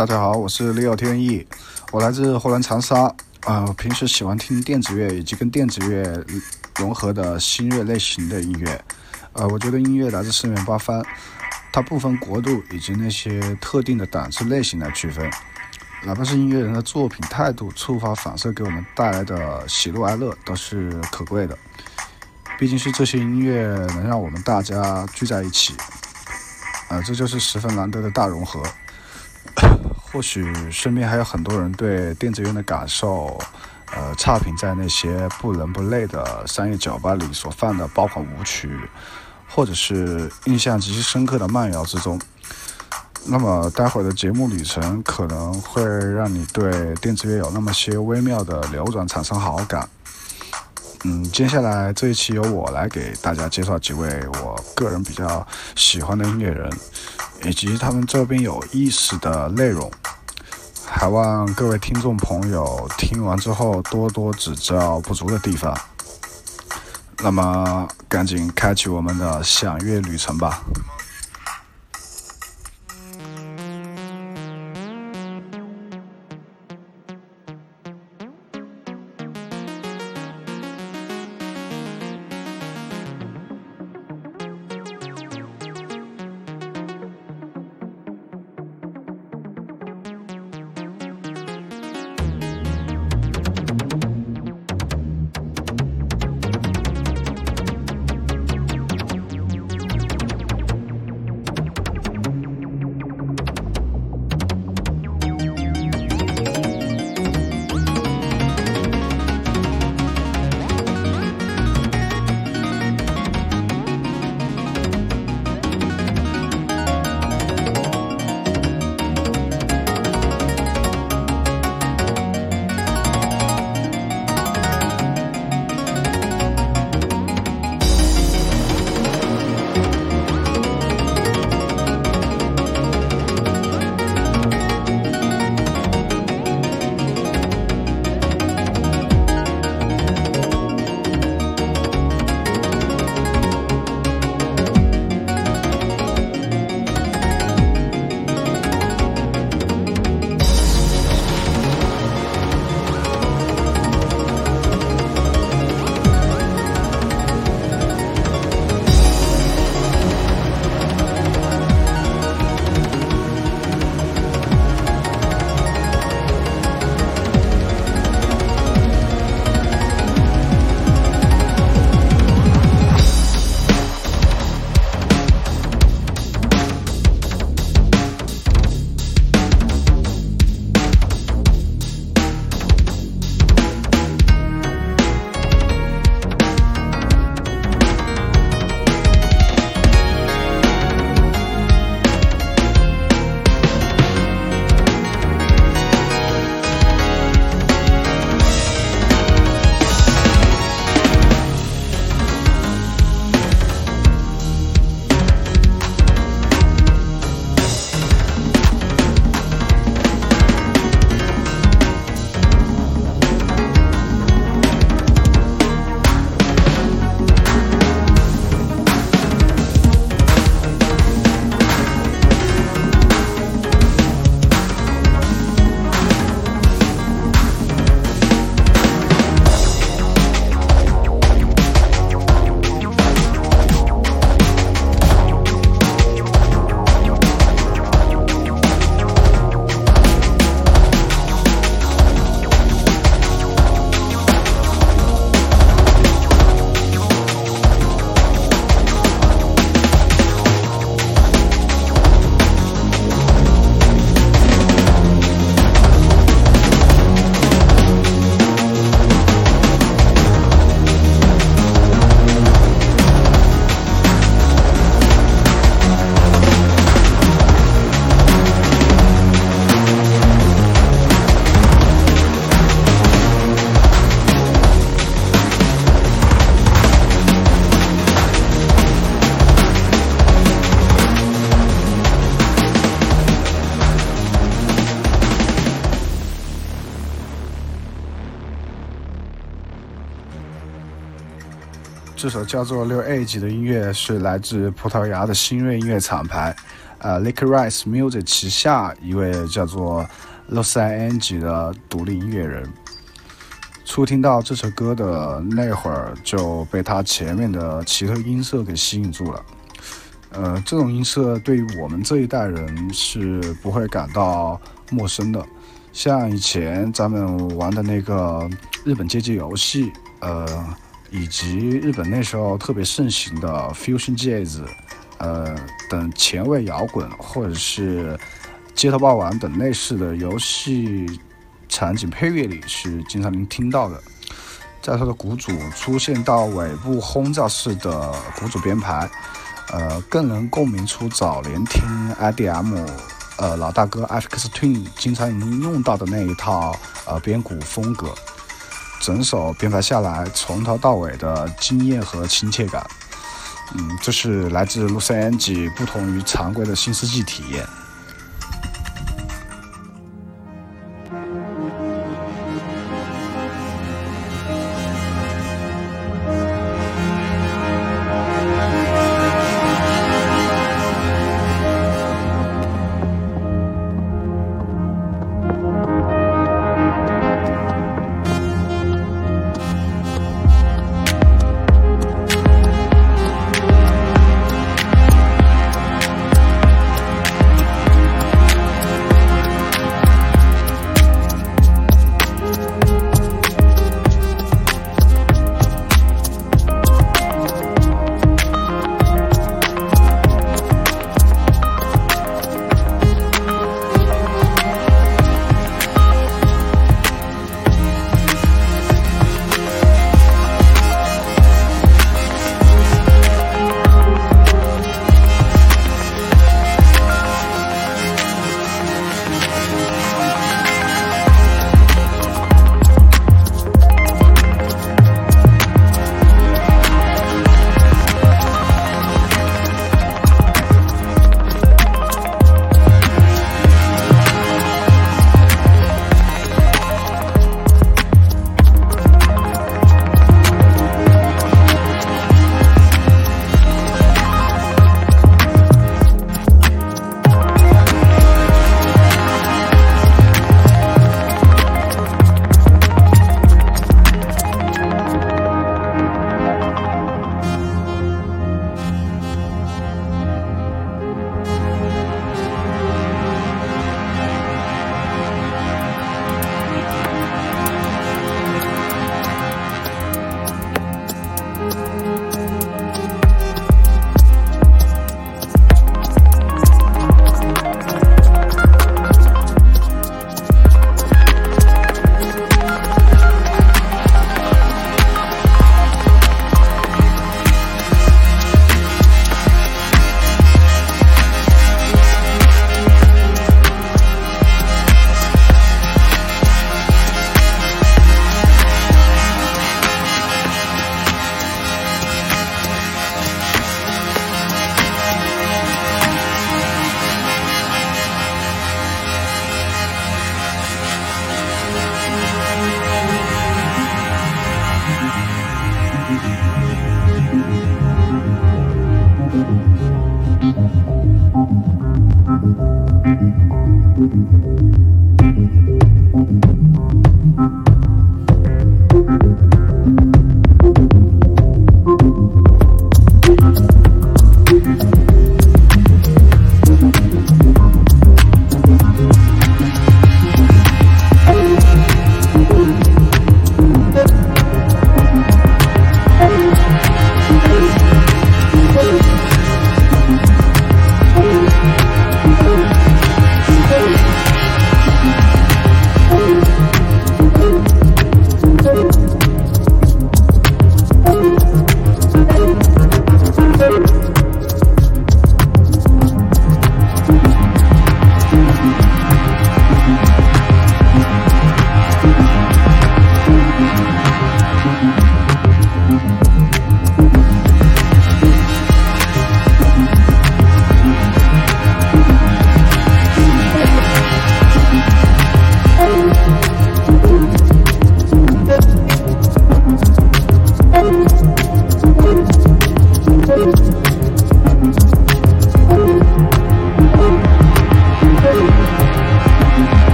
大家好，我是李有天意，我来自湖南长沙。啊，平时喜欢听电子乐以及跟电子乐融合的新乐类型的音乐。呃，我觉得音乐来自四面八方，它不分国度以及那些特定的档次类型来区分。哪怕是音乐人的作品态度、触发、反射给我们带来的喜怒哀乐，都是可贵的。毕竟是这些音乐能让我们大家聚在一起，啊，这就是十分难得的大融合。或许身边还有很多人对电子乐的感受，呃，差评在那些不伦不类的商业酒吧里所放的爆款舞曲，或者是印象极其深刻的慢摇之中。那么，待会儿的节目旅程可能会让你对电子乐有那么些微妙的流转产生好感。嗯，接下来这一期由我来给大家介绍几位我个人比较喜欢的音乐人，以及他们这边有意思的内容，还望各位听众朋友听完之后多多指教不足的地方。那么，赶紧开启我们的享乐旅程吧。这首叫做《六 A 级》的音乐是来自葡萄牙的新锐音乐厂牌，呃，Lake Rise Music 旗下一位叫做 Los Angeles 的独立音乐人。初听到这首歌的那会儿，就被他前面的奇特音色给吸引住了。呃，这种音色对于我们这一代人是不会感到陌生的。像以前咱们玩的那个日本街机游戏，呃。以及日本那时候特别盛行的 fusion jazz，呃等前卫摇滚，或者是街头霸王等类似的游戏场景配乐里是经常能听到的。在它的鼓组出现到尾部轰炸式的鼓组编排，呃更能共鸣出早年听 IDM，呃老大哥 FX Twin 经常能用到的那一套呃编鼓风格。整首编排下来，从头到尾的惊艳和亲切感，嗯，这是来自 Lucy Angie 不同于常规的新世纪体验。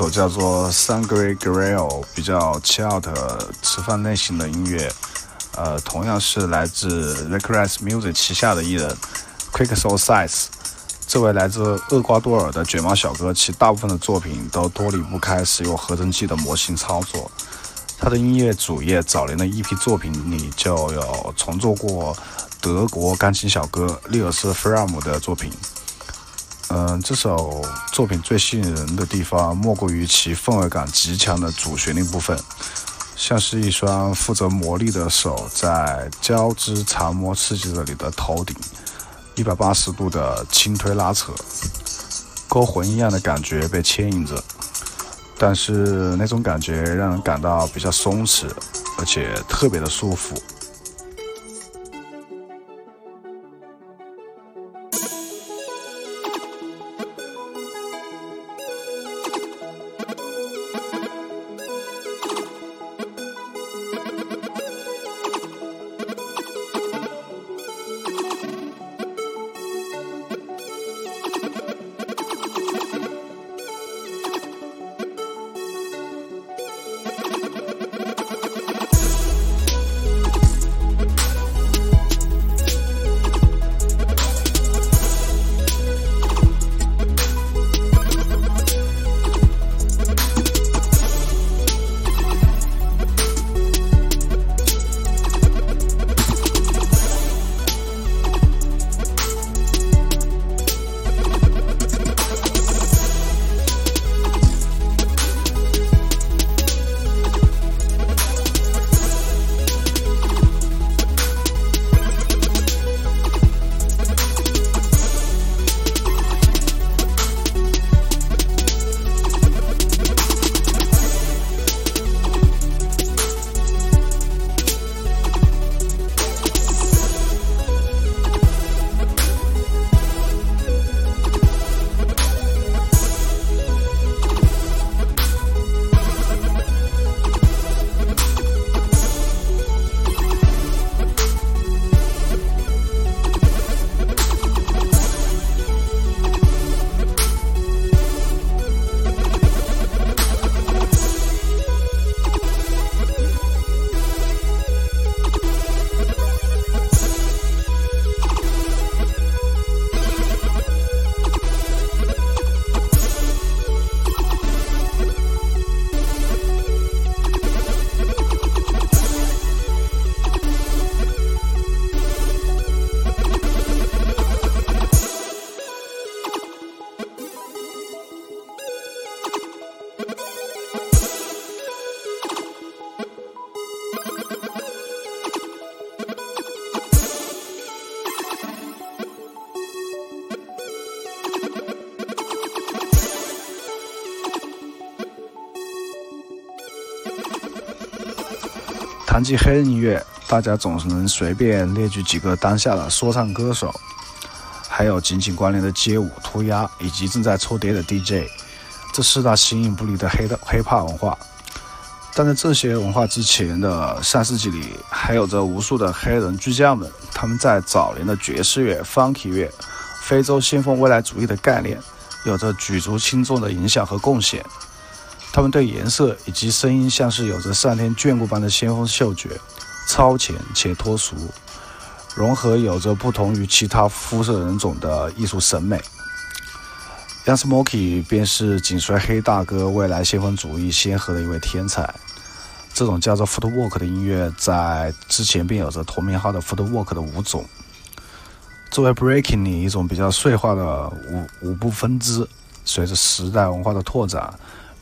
首叫做《Sangre Gril，》，比较 chill 的吃饭类型的音乐，呃，同样是来自 r e c r e s s Music 旗下的艺人 Quick Soul Size。这位来自厄瓜多尔的卷毛小哥，其大部分的作品都脱离不开使用合成器的模型操作。他的音乐主页早年的一批作品里就有重做过德国钢琴小哥利尔斯·弗拉姆的作品。嗯，这首作品最吸引人的地方，莫过于其氛围感极强的主旋律部分，像是一双负责魔力的手在交织缠磨刺激着你的头顶，一百八十度的轻推拉扯，勾魂一样的感觉被牵引着，但是那种感觉让人感到比较松弛，而且特别的舒服。谈及黑人音乐，大家总是能随便列举几个当下的说唱歌手，还有紧紧关联的街舞、涂鸦，以及正在抽碟的 DJ，这四大形影不离的黑的黑怕文化。但在这些文化之前的上世纪里，还有着无数的黑人巨匠们，他们在早年的爵士乐、funky 乐、非洲先锋未来主义的概念，有着举足轻重的影响和贡献。他们对颜色以及声音，像是有着上天眷顾般的先锋嗅觉，超前且脱俗，融合有着不同于其他肤色人种的艺术审美。Young Smokey 便是紧随黑大哥未来先锋主义先河的一位天才。这种叫做 Footwork 的音乐，在之前便有着同名号的 Footwork 的舞种，作为 Breaking 里一种比较碎化的舞舞步分支，随着时代文化的拓展。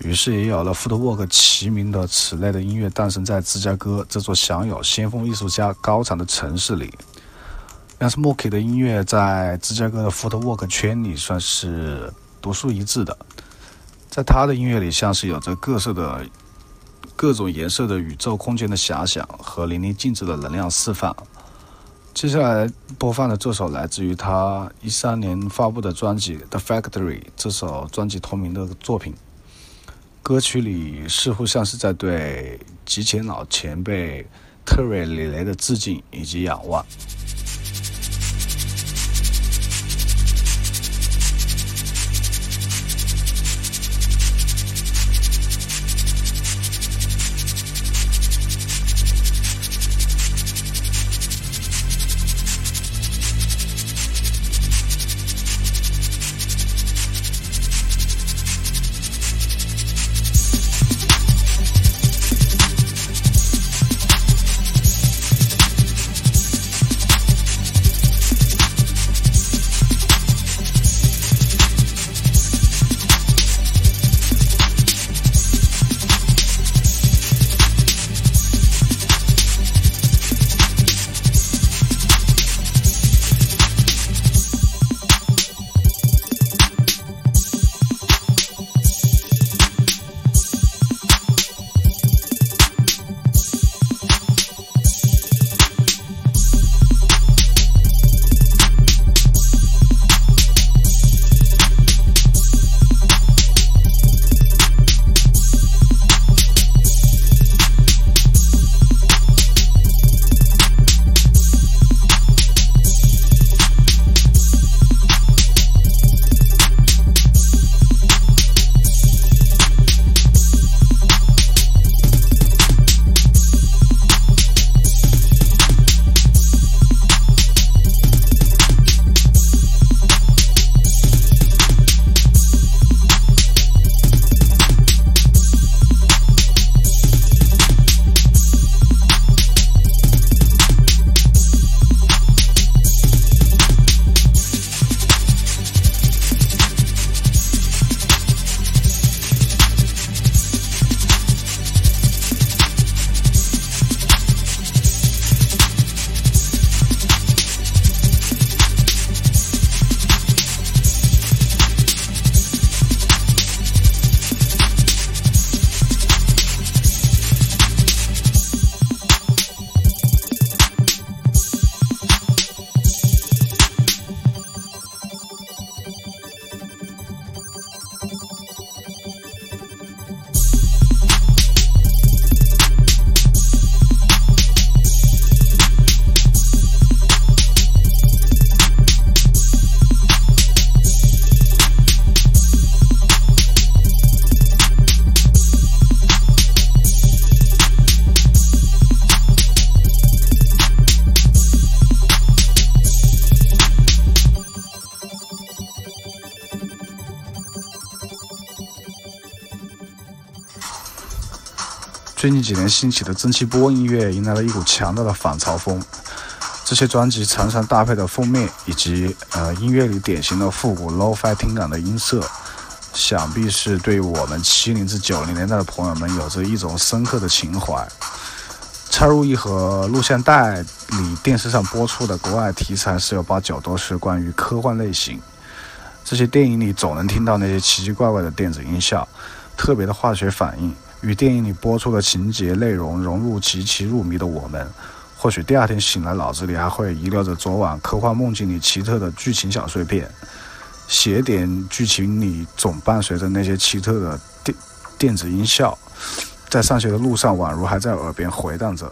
于是也有了 Footwork 齐名的此类的音乐诞生在芝加哥这座享有先锋艺术家高产的城市里。a s m o k y 的音乐在芝加哥的 Footwork 圈里算是独树一帜的，在他的音乐里，像是有着各色的、各种颜色的宇宙空间的遐想和淋漓尽致的能量释放。接下来播放的这首来自于他一三年发布的专辑《The Factory》，这首专辑同名的作品，歌曲里似乎像是在对极前老前辈特瑞·李雷的致敬以及仰望。最近几年兴起的蒸汽波音乐迎来了一股强大的反潮风。这些专辑常常搭配的封面以及呃音乐里典型的复古 low-fi 听感的音色，想必是对我们七零至九零年代的朋友们有着一种深刻的情怀。插入一盒录像带里，电视上播出的国外题材十有八九都是关于科幻类型。这些电影里总能听到那些奇奇怪怪的电子音效，特别的化学反应。与电影里播出的情节内容融入极其入迷的我们，或许第二天醒来，脑子里还会遗留着昨晚科幻梦境里奇特的剧情小碎片。写点剧情里总伴随着那些奇特的电电子音效，在上学的路上，宛如还在耳边回荡着。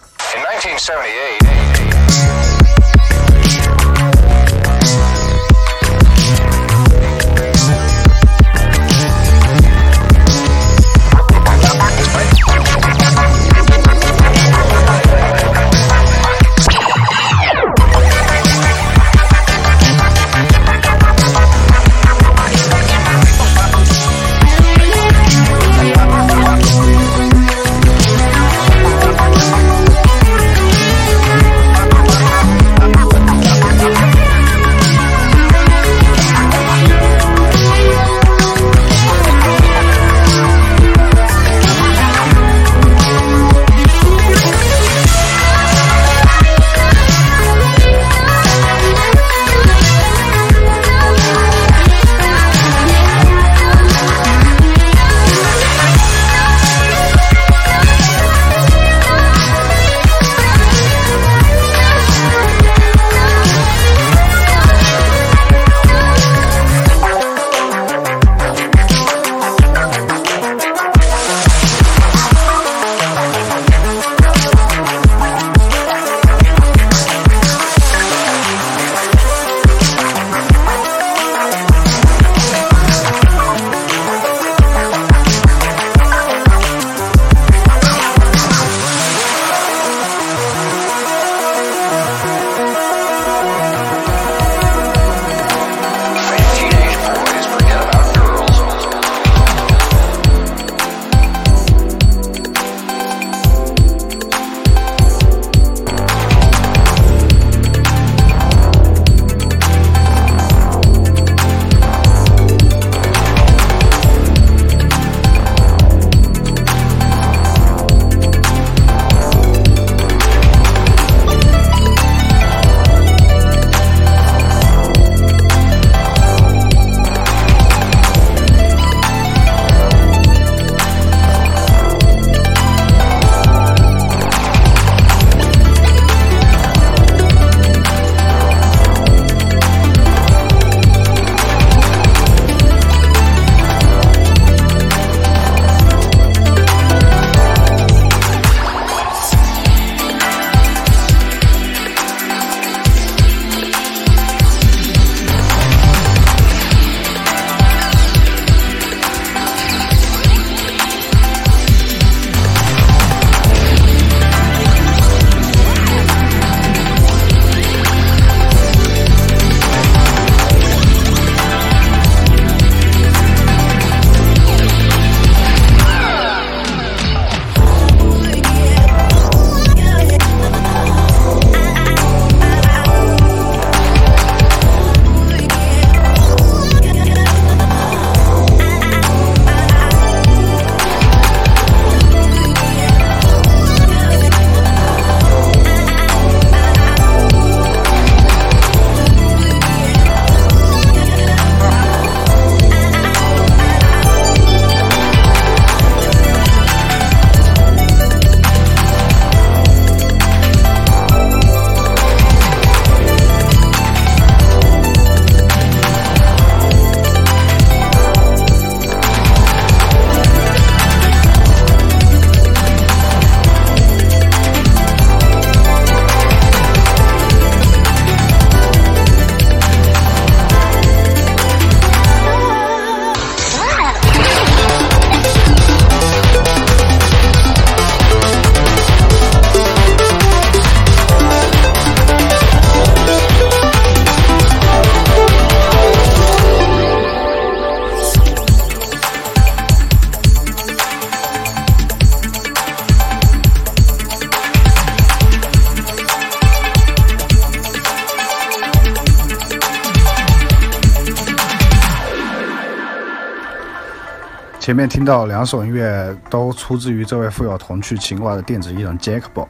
前面听到两首音乐都出自于这位富有童趣情怀的电子艺人 Jacob。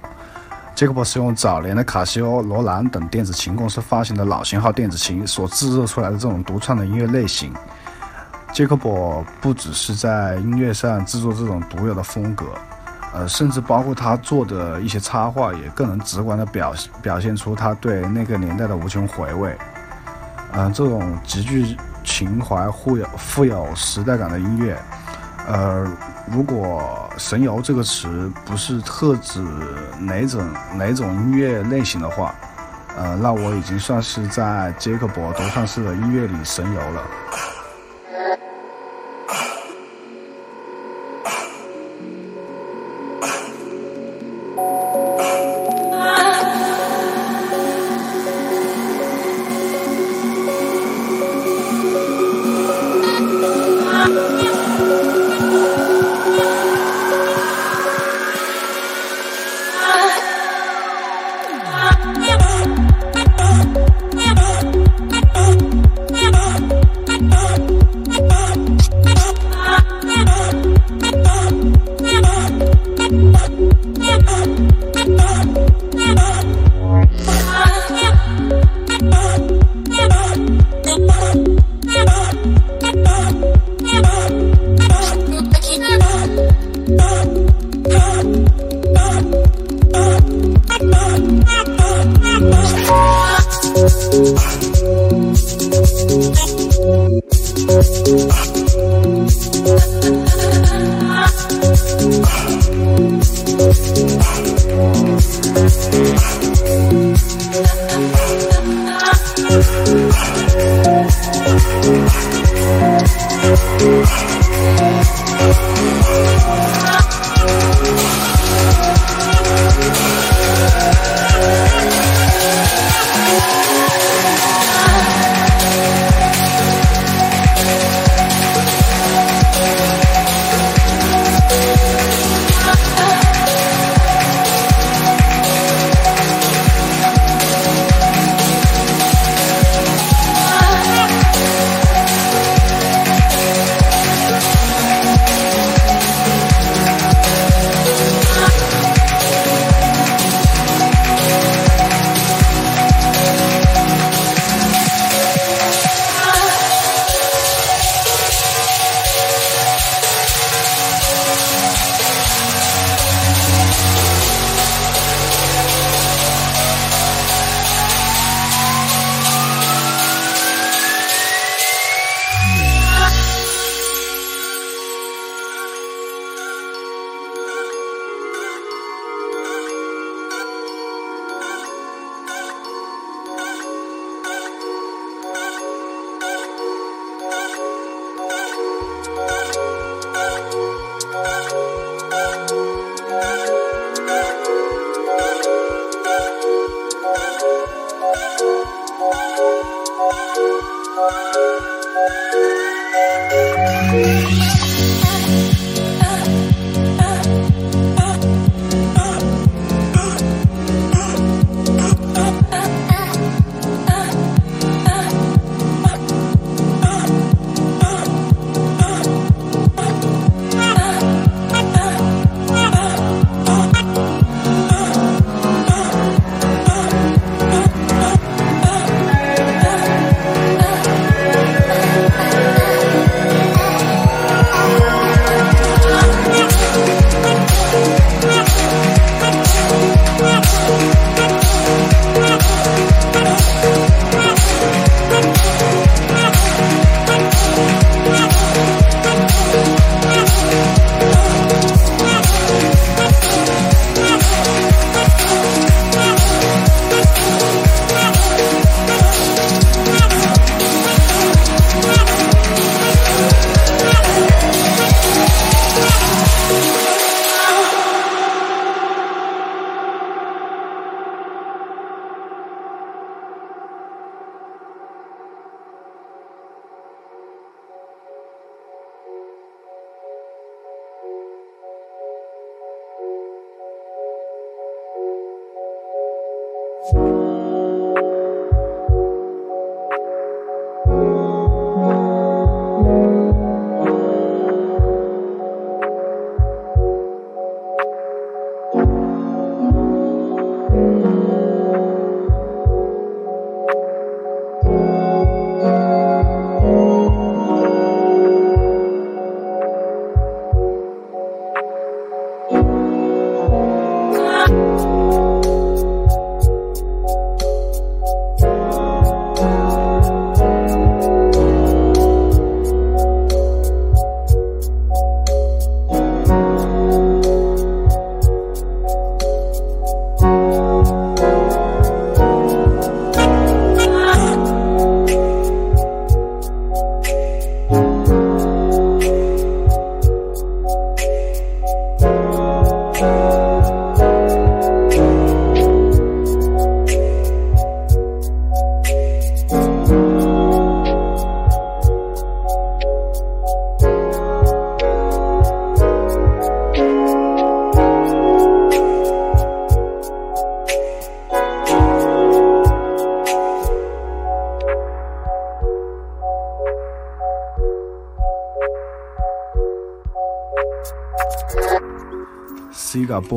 Jacob 是用早年的卡西欧、罗兰等电子琴公司发行的老型号电子琴所制作出来的这种独创的音乐类型。Jacob 不只是在音乐上制作这种独有的风格，呃，甚至包括他做的一些插画，也更能直观的表表现出他对那个年代的无穷回味。嗯，这种极具情怀、富有富有时代感的音乐。呃，如果“神游”这个词不是特指哪种哪种音乐类型的话，呃，那我已经算是在杰克伯独创式的音乐里神游了。Música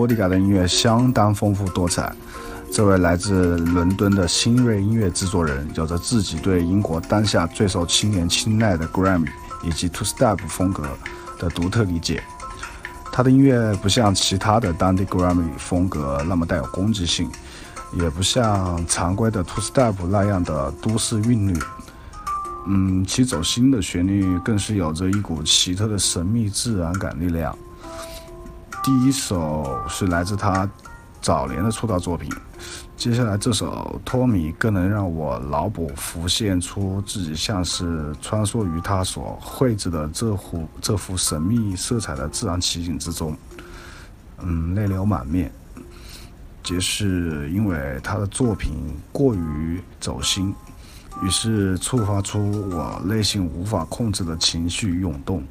Siga 的音乐相当丰富多彩。这位来自伦敦的新锐音乐制作人，有着自己对英国当下最受青年青睐的 Grammy 以及 Two Step 风格的独特理解。他的音乐不像其他的当地 Grammy 风格那么带有攻击性，也不像常规的 Two Step 那样的都市韵律。嗯，其走心的旋律更是有着一股奇特的神秘自然感力量。第一首是来自他早年的出道作品。接下来这首《托米》更能让我脑补浮现出自己像是穿梭于他所绘制的这幅这幅神秘色彩的自然奇景之中，嗯，泪流满面。皆是因为他的作品过于走心，于是触发出我内心无法控制的情绪涌动。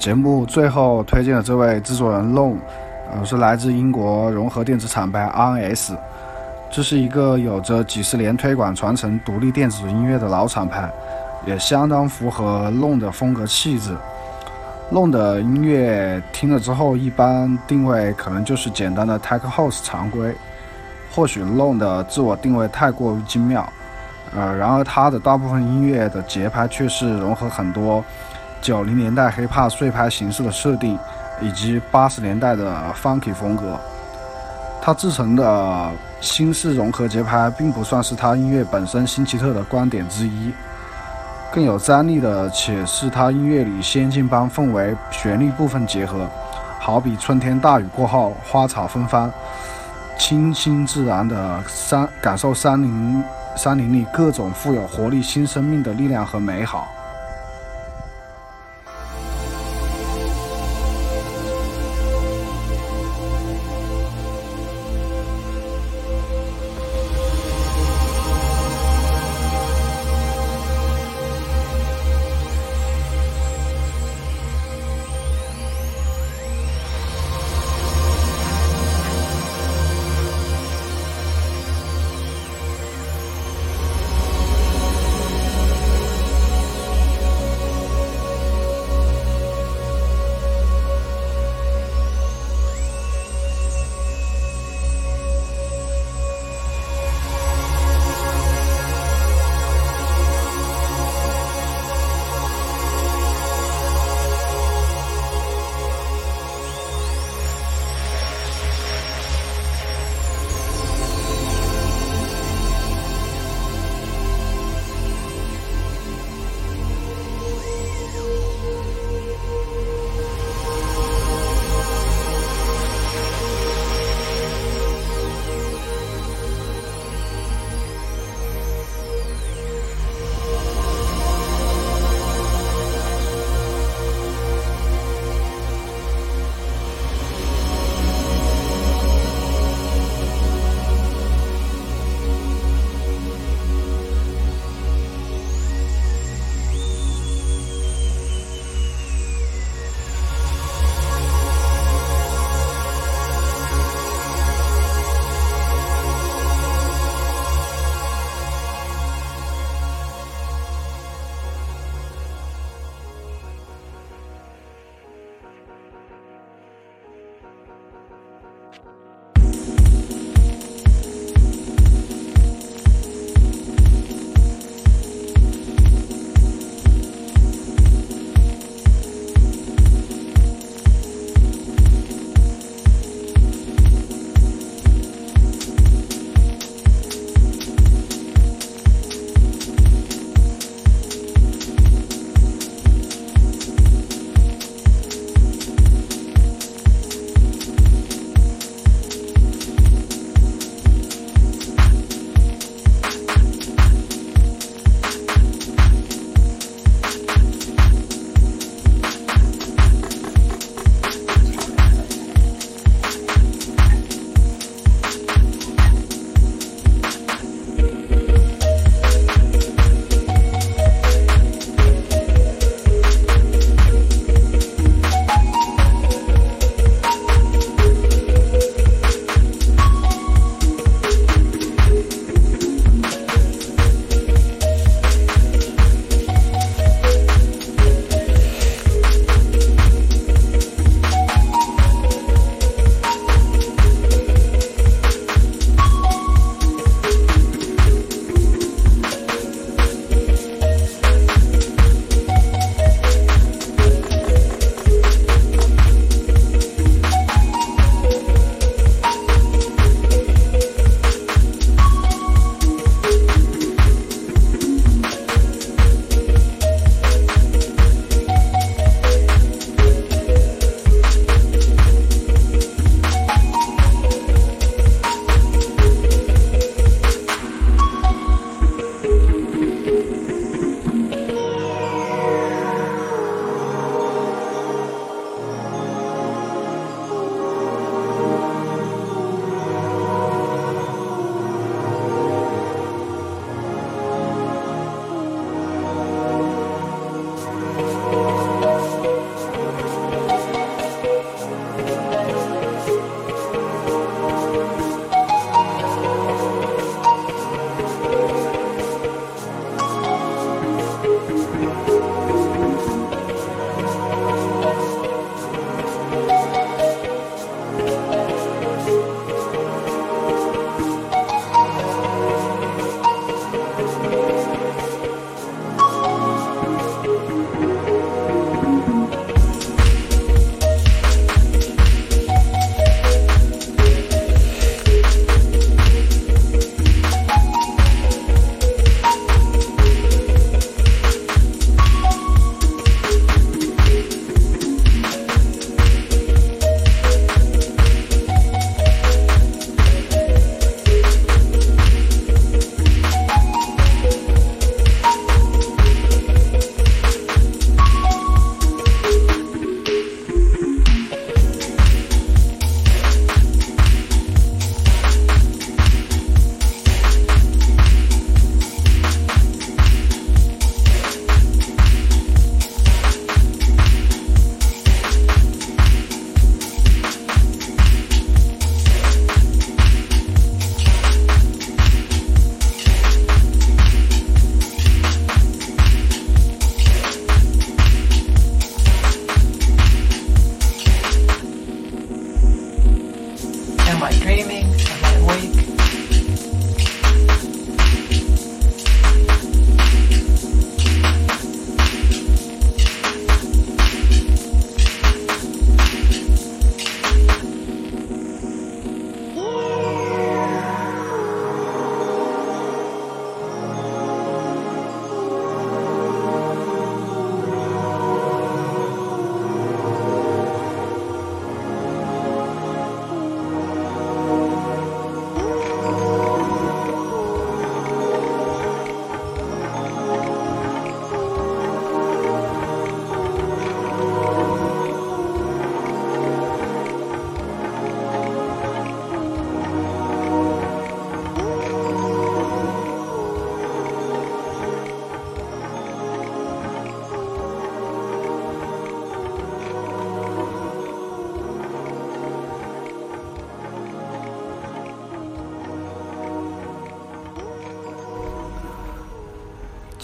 节目最后推荐的这位制作人 Long，呃，是来自英国融合电子厂牌 RS，这是一个有着几十年推广传承独立电子音乐的老厂牌，也相当符合 Long 的风格气质。Long 的音乐听了之后，一般定位可能就是简单的 Tech House 常规，或许 Long 的自我定位太过于精妙，呃，然而他的大部分音乐的节拍却是融合很多。九零年代 hiphop 碎拍形式的设定，以及八十年代的 funky 风格，他制成的新式融合节拍，并不算是他音乐本身新奇特的观点之一。更有张力的，且是他音乐里仙境般氛围旋律部分结合，好比春天大雨过后，花草芬芳，清新自然的山，感受山林山林里各种富有活力新生命的力量和美好。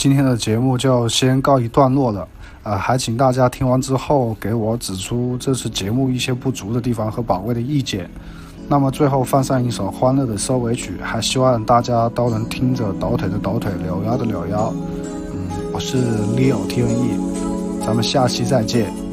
今天的节目就先告一段落了。呃，还请大家听完之后给我指出这次节目一些不足的地方和宝贵的意见。那么最后放上一首欢乐的收尾曲，还希望大家都能听着抖腿的抖腿，扭腰的扭腰。嗯，我是 Leo T N E，咱们下期再见。